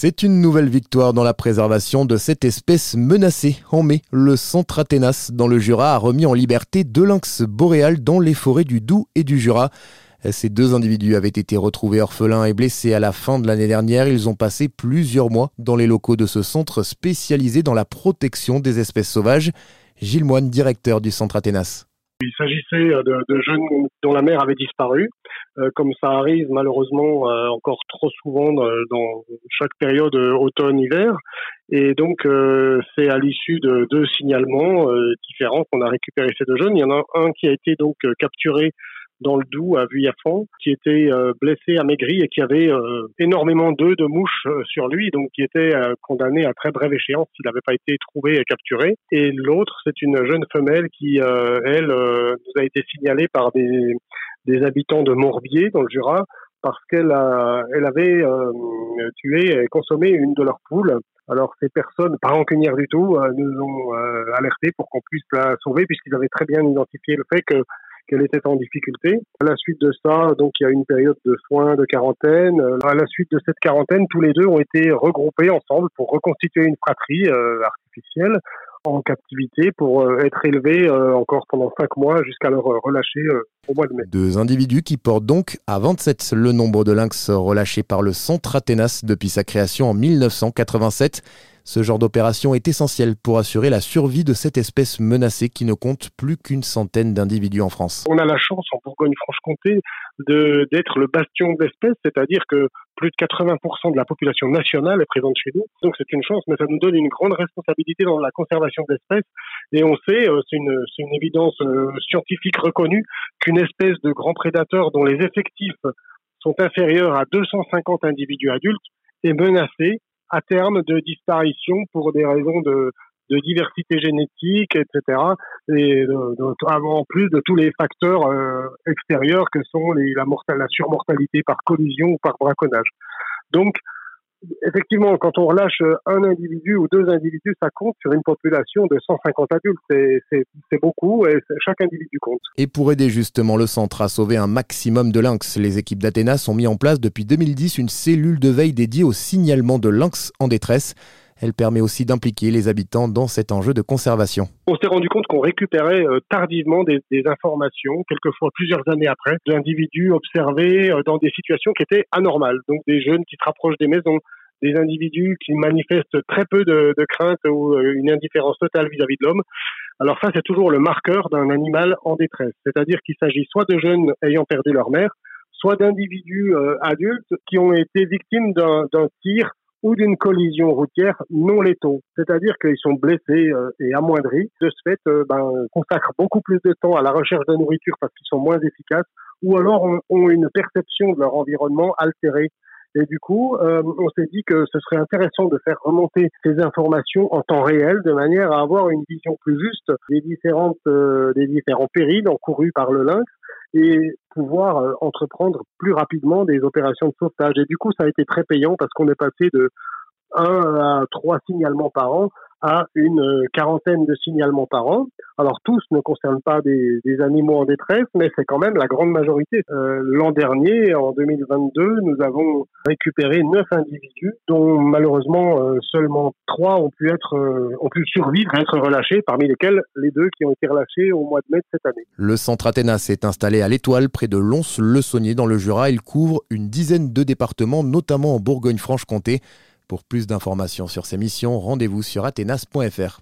C'est une nouvelle victoire dans la préservation de cette espèce menacée. En mai, le centre Athénas dans le Jura a remis en liberté deux lynx boréales dans les forêts du Doubs et du Jura. Ces deux individus avaient été retrouvés orphelins et blessés à la fin de l'année dernière. Ils ont passé plusieurs mois dans les locaux de ce centre spécialisé dans la protection des espèces sauvages. Gilles Moine, directeur du centre Athénas. Il s'agissait euh, de, jeunes dont la mère avait disparu, euh, comme ça arrive malheureusement euh, encore trop souvent dans, chaque période automne-hiver. Et donc c'est à l'issue de deux signalements différents qu'on a récupéré ces deux jeunes. Il y en a un qui a été donc capturé dans le Doubs à Vuillafan, qui était euh, blessé, amaigri et qui avait euh, énormément d'œufs de mouches euh, sur lui, donc qui était condamné à très brève échéance s'il n'avait pas été trouvé et capturé. Et l'autre, c'est une jeune femelle qui, elle, nous a été signalée par des, des habitants de Morbier, dans le Jura, parce qu'elle elle avait tué et consommé une de leurs poules. Alors ces personnes, pas rancunières du tout, nous ont alertés pour qu'on puisse la sauver, puisqu'ils avaient très bien identifié le fait que qu'elle était en difficulté. À la suite de ça, donc il y a une période de soins, de quarantaine. À la suite de cette quarantaine, tous les deux ont été regroupés ensemble pour reconstituer une fratrie euh, artificielle en captivité pour euh, être élevés euh, encore pendant cinq mois jusqu'à leur relâcher au mois de mai. Deux individus qui portent donc à 27 le nombre de lynx relâchés par le Centre Athénas depuis sa création en 1987. Ce genre d'opération est essentiel pour assurer la survie de cette espèce menacée qui ne compte plus qu'une centaine d'individus en France. On a la chance en Bourgogne-Franche-Comté d'être le bastion de l'espèce, c'est-à-dire que plus de 80% de la population nationale est présente chez nous. Donc c'est une chance, mais ça nous donne une grande responsabilité dans la conservation de l'espèce. Et on sait, euh, c'est une, une, évidence euh, scientifique reconnue, qu'une espèce de grand prédateur dont les effectifs sont inférieurs à 250 individus adultes est menacée à terme de disparition pour des raisons de, de diversité génétique, etc. Et en plus de tous les facteurs euh, extérieurs que sont les, la, la surmortalité par collision ou par braconnage. Donc, effectivement, quand on relâche un individu ou deux individus, ça compte sur une population de 150 adultes. C'est beaucoup et chaque individu compte. Et pour aider justement le centre à sauver un maximum de lynx, les équipes d'Athénas ont mis en place depuis 2010 une cellule de veille dédiée au signalement de lynx en détresse. Elle permet aussi d'impliquer les habitants dans cet enjeu de conservation. On s'est rendu compte qu'on récupérait euh, tardivement des, informations, quelquefois plusieurs années après, d'individus observés euh, dans des situations qui étaient anormales. Donc des jeunes qui se rapprochent des maisons, des individus qui manifestent très peu de, crainte ou euh, une indifférence totale vis-à-vis de l'homme. Alors ça, c'est toujours le marqueur d'un animal en détresse. C'est-à-dire qu'il s'agit soit de jeunes ayant perdu leur mère, soit d'individus adultes qui ont été victimes d'un tir ou d'une collision routière non létaux. C'est-à-dire qu'ils sont blessés euh, et amoindris. De ce fait, euh, ben, consacrent beaucoup plus de temps à la recherche de nourriture parce qu'ils sont moins efficaces ou alors ont, une perception de leur environnement altérée. Et du coup, euh, on s'est dit que ce serait intéressant de faire remonter ces informations en temps réel de manière à avoir une vision plus juste des différentes, des différents périls encourus par le lynx et pouvoir euh, entreprendre plus rapidement des opérations de sauvetage. Et du coup, ça a été très payant parce qu'on est passé de 1 à 3 signalements par an à une euh, quarantaine de signalements par an. Alors tous ne concernent pas des, animaux en détresse, mais c'est quand même la grande majorité. Euh, l'an dernier, en 2022, nous avons récupéré neuf individus, dont malheureusement euh, seulement trois ont pu être, ont pu survivre et être relâchés, parmi lesquels les deux qui ont été relâchés au mois de mai de cette année. Le centre Athénas est installé à l'Étoile, près de Lons-le-Saunier, dans le Jura. Il couvre une dizaine de départements, notamment en Bourgogne-Franche-Comté. Pour plus d'informations sur ces missions, rendez-vous sur athénas.fr.